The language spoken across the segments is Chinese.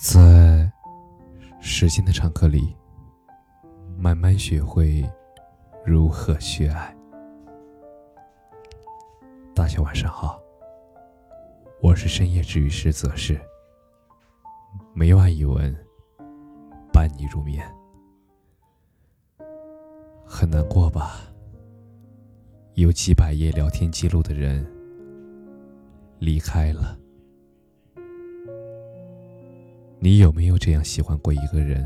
在时间的长河里，慢慢学会如何去爱。大家晚上好，我是深夜治愈师泽是，每晚一文伴你入眠。很难过吧？有几百页聊天记录的人离开了。你有没有这样喜欢过一个人？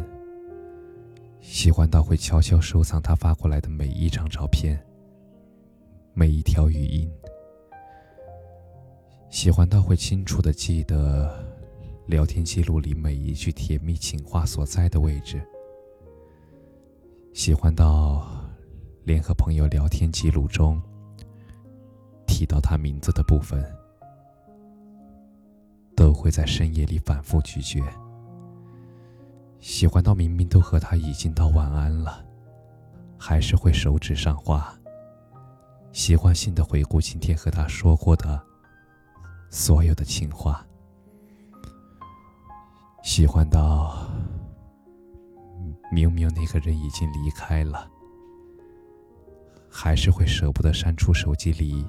喜欢到会悄悄收藏他发过来的每一张照片、每一条语音，喜欢到会清楚的记得聊天记录里每一句甜蜜情话所在的位置，喜欢到连和朋友聊天记录中提到他名字的部分，都会在深夜里反复咀嚼。喜欢到明明都和他已经道晚安了，还是会手指上画。习惯性的回顾今天和他说过的所有的情话。喜欢到明明那个人已经离开了，还是会舍不得删除手机里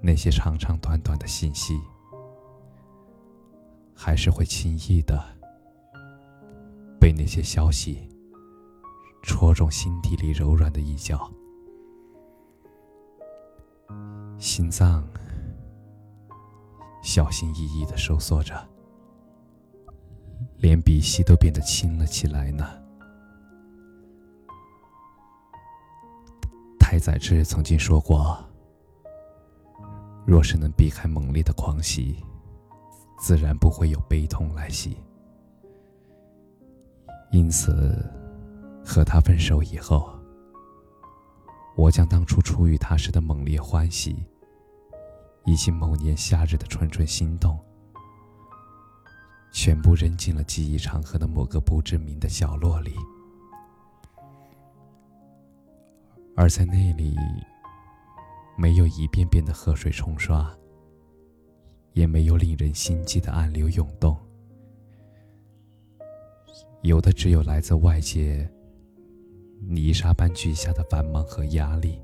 那些长长短短的信息，还是会轻易的。被那些消息戳中心底里柔软的一角，心脏小心翼翼的收缩着，连鼻息都变得轻了起来呢。太宰治曾经说过：“若是能避开猛烈的狂喜，自然不会有悲痛来袭。”因此，和他分手以后，我将当初初遇他时的猛烈欢喜，以及某年夏日的蠢蠢心动，全部扔进了记忆长河的某个不知名的角落里。而在那里，没有一遍遍的河水冲刷，也没有令人心悸的暗流涌动。有的只有来自外界泥沙般巨下的繁忙和压力。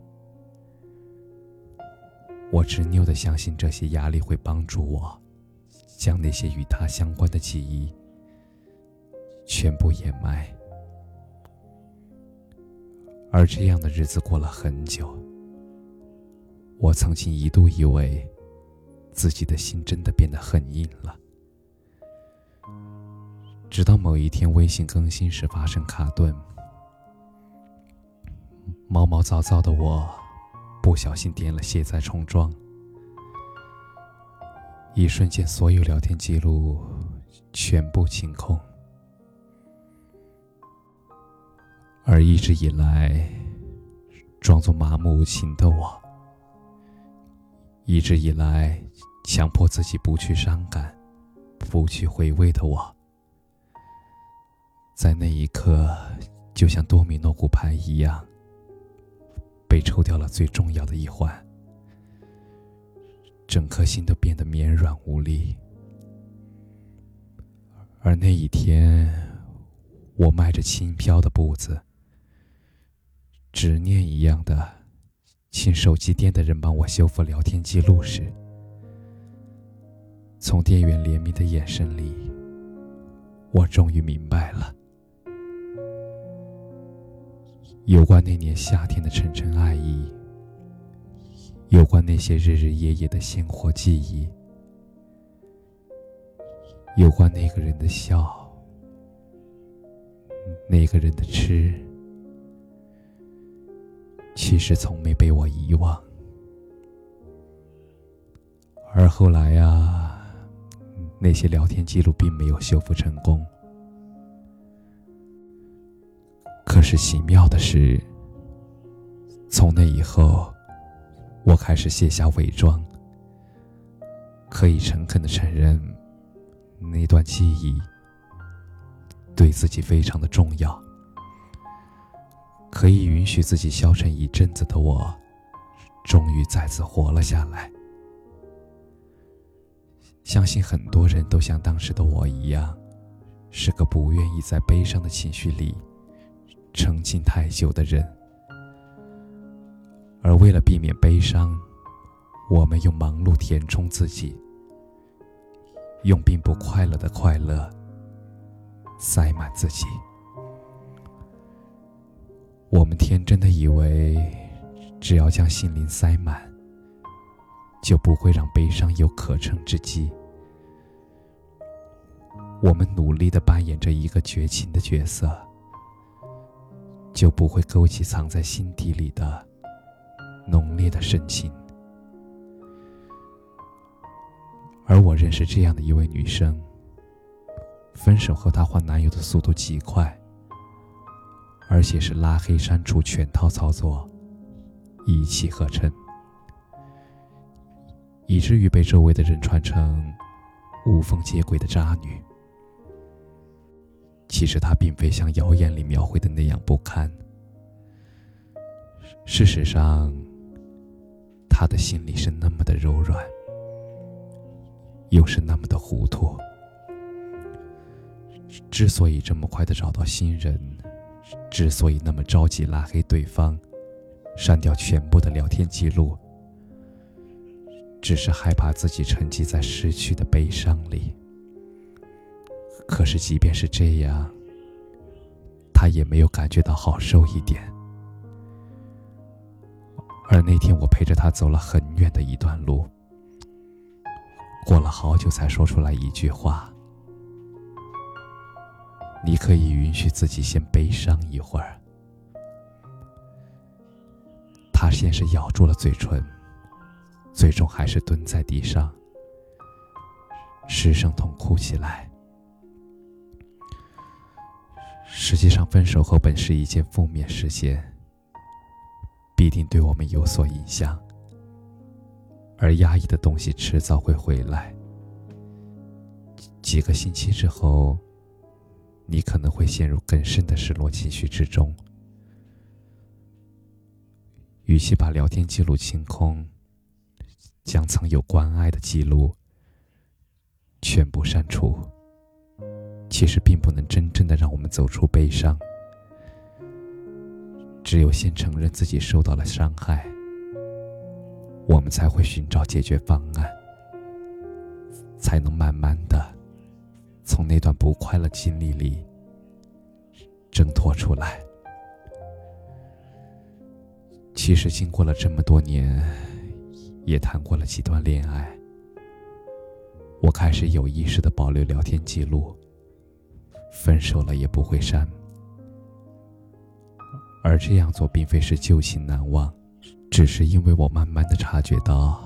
我执拗的相信这些压力会帮助我，将那些与他相关的记忆全部掩埋。而这样的日子过了很久，我曾经一度以为自己的心真的变得很硬了。直到某一天微信更新时发生卡顿，毛毛躁躁的我不小心点了卸载重装，一瞬间所有聊天记录全部清空，而一直以来装作麻木无情的我，一直以来强迫自己不去伤感、不去回味的我。在那一刻，就像多米诺骨牌一样，被抽掉了最重要的一环，整颗心都变得绵软无力。而那一天，我迈着轻飘的步子，执念一样的请手机店的人帮我修复聊天记录时，从店员怜悯的眼神里，我终于明白了。有关那年夏天的沉沉爱意，有关那些日日夜夜的鲜活记忆，有关那个人的笑，那个人的痴，其实从没被我遗忘。而后来啊，那些聊天记录并没有修复成功。可是奇妙的是，从那以后，我开始卸下伪装，可以诚恳的承认，那段记忆对自己非常的重要。可以允许自己消沉一阵子的我，终于再次活了下来。相信很多人都像当时的我一样，是个不愿意在悲伤的情绪里沉浸太久的人。而为了避免悲伤，我们用忙碌填充自己，用并不快乐的快乐塞满自己。我们天真的以为，只要将心灵塞满，就不会让悲伤有可乘之机。我们努力的扮演着一个绝情的角色，就不会勾起藏在心底里的浓烈的深情。而我认识这样的一位女生，分手后她换男友的速度极快。而且是拉黑、删除全套操作，一气呵成，以至于被周围的人传成无缝接轨的渣女。其实她并非像谣言里描绘的那样不堪，事实上，她的心里是那么的柔软，又是那么的糊涂。之所以这么快的找到新人。之所以那么着急拉黑对方，删掉全部的聊天记录，只是害怕自己沉寂在失去的悲伤里。可是，即便是这样，他也没有感觉到好受一点。而那天，我陪着他走了很远的一段路，过了好久才说出来一句话。你可以允许自己先悲伤一会儿。他先是咬住了嘴唇，最终还是蹲在地上，失声痛哭起来。实际上，分手后本是一件负面事件，必定对我们有所影响，而压抑的东西迟早会回来。几个星期之后。你可能会陷入更深的失落情绪之中。与其把聊天记录清空，将曾有关爱的记录全部删除，其实并不能真正的让我们走出悲伤。只有先承认自己受到了伤害，我们才会寻找解决方案，才能慢慢的。从那段不快乐经历里挣脱出来。其实经过了这么多年，也谈过了几段恋爱，我开始有意识的保留聊天记录，分手了也不会删。而这样做并非是旧情难忘，只是因为我慢慢的察觉到，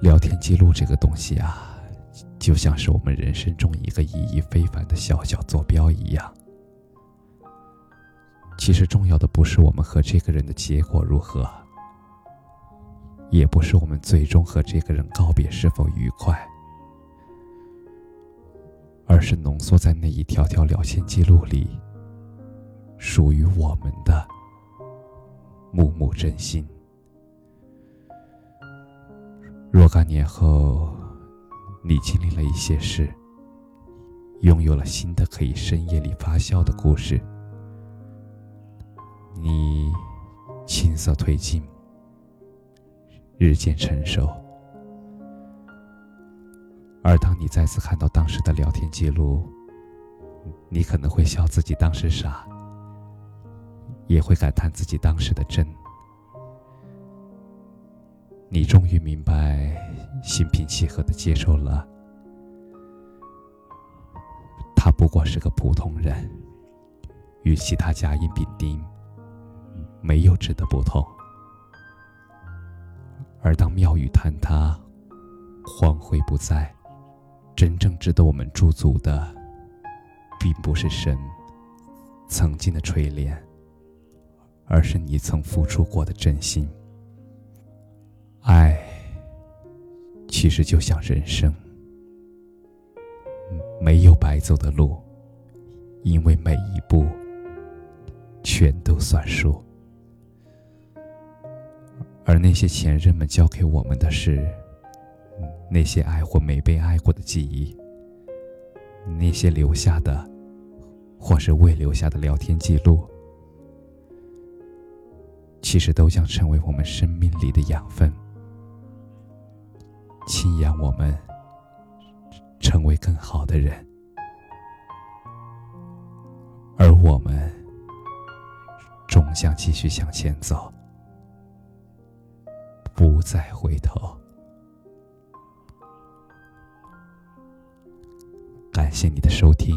聊天记录这个东西啊。就像是我们人生中一个意义非凡的小小坐标一样。其实重要的不是我们和这个人的结果如何，也不是我们最终和这个人告别是否愉快，而是浓缩在那一条条聊天记录里，属于我们的幕幕真心。若干年后。你经历了一些事，拥有了新的可以深夜里发酵的故事。你青涩褪尽，日渐成熟。而当你再次看到当时的聊天记录，你可能会笑自己当时傻，也会感叹自己当时的真。你终于明白，心平气和的接受了，他不过是个普通人，与其他甲乙丙丁没有质的不同。而当庙宇坍塌，荒废不在，真正值得我们驻足的，并不是神曾经的锤炼，而是你曾付出过的真心。爱，其实就像人生，没有白走的路，因为每一步全都算数。而那些前任们教给我们的是，那些爱或没被爱过的记忆，那些留下的或是未留下的聊天记录，其实都将成为我们生命里的养分，亲眼我们成为更好的人，而我们终将继续向前走。不再回头。感谢你的收听，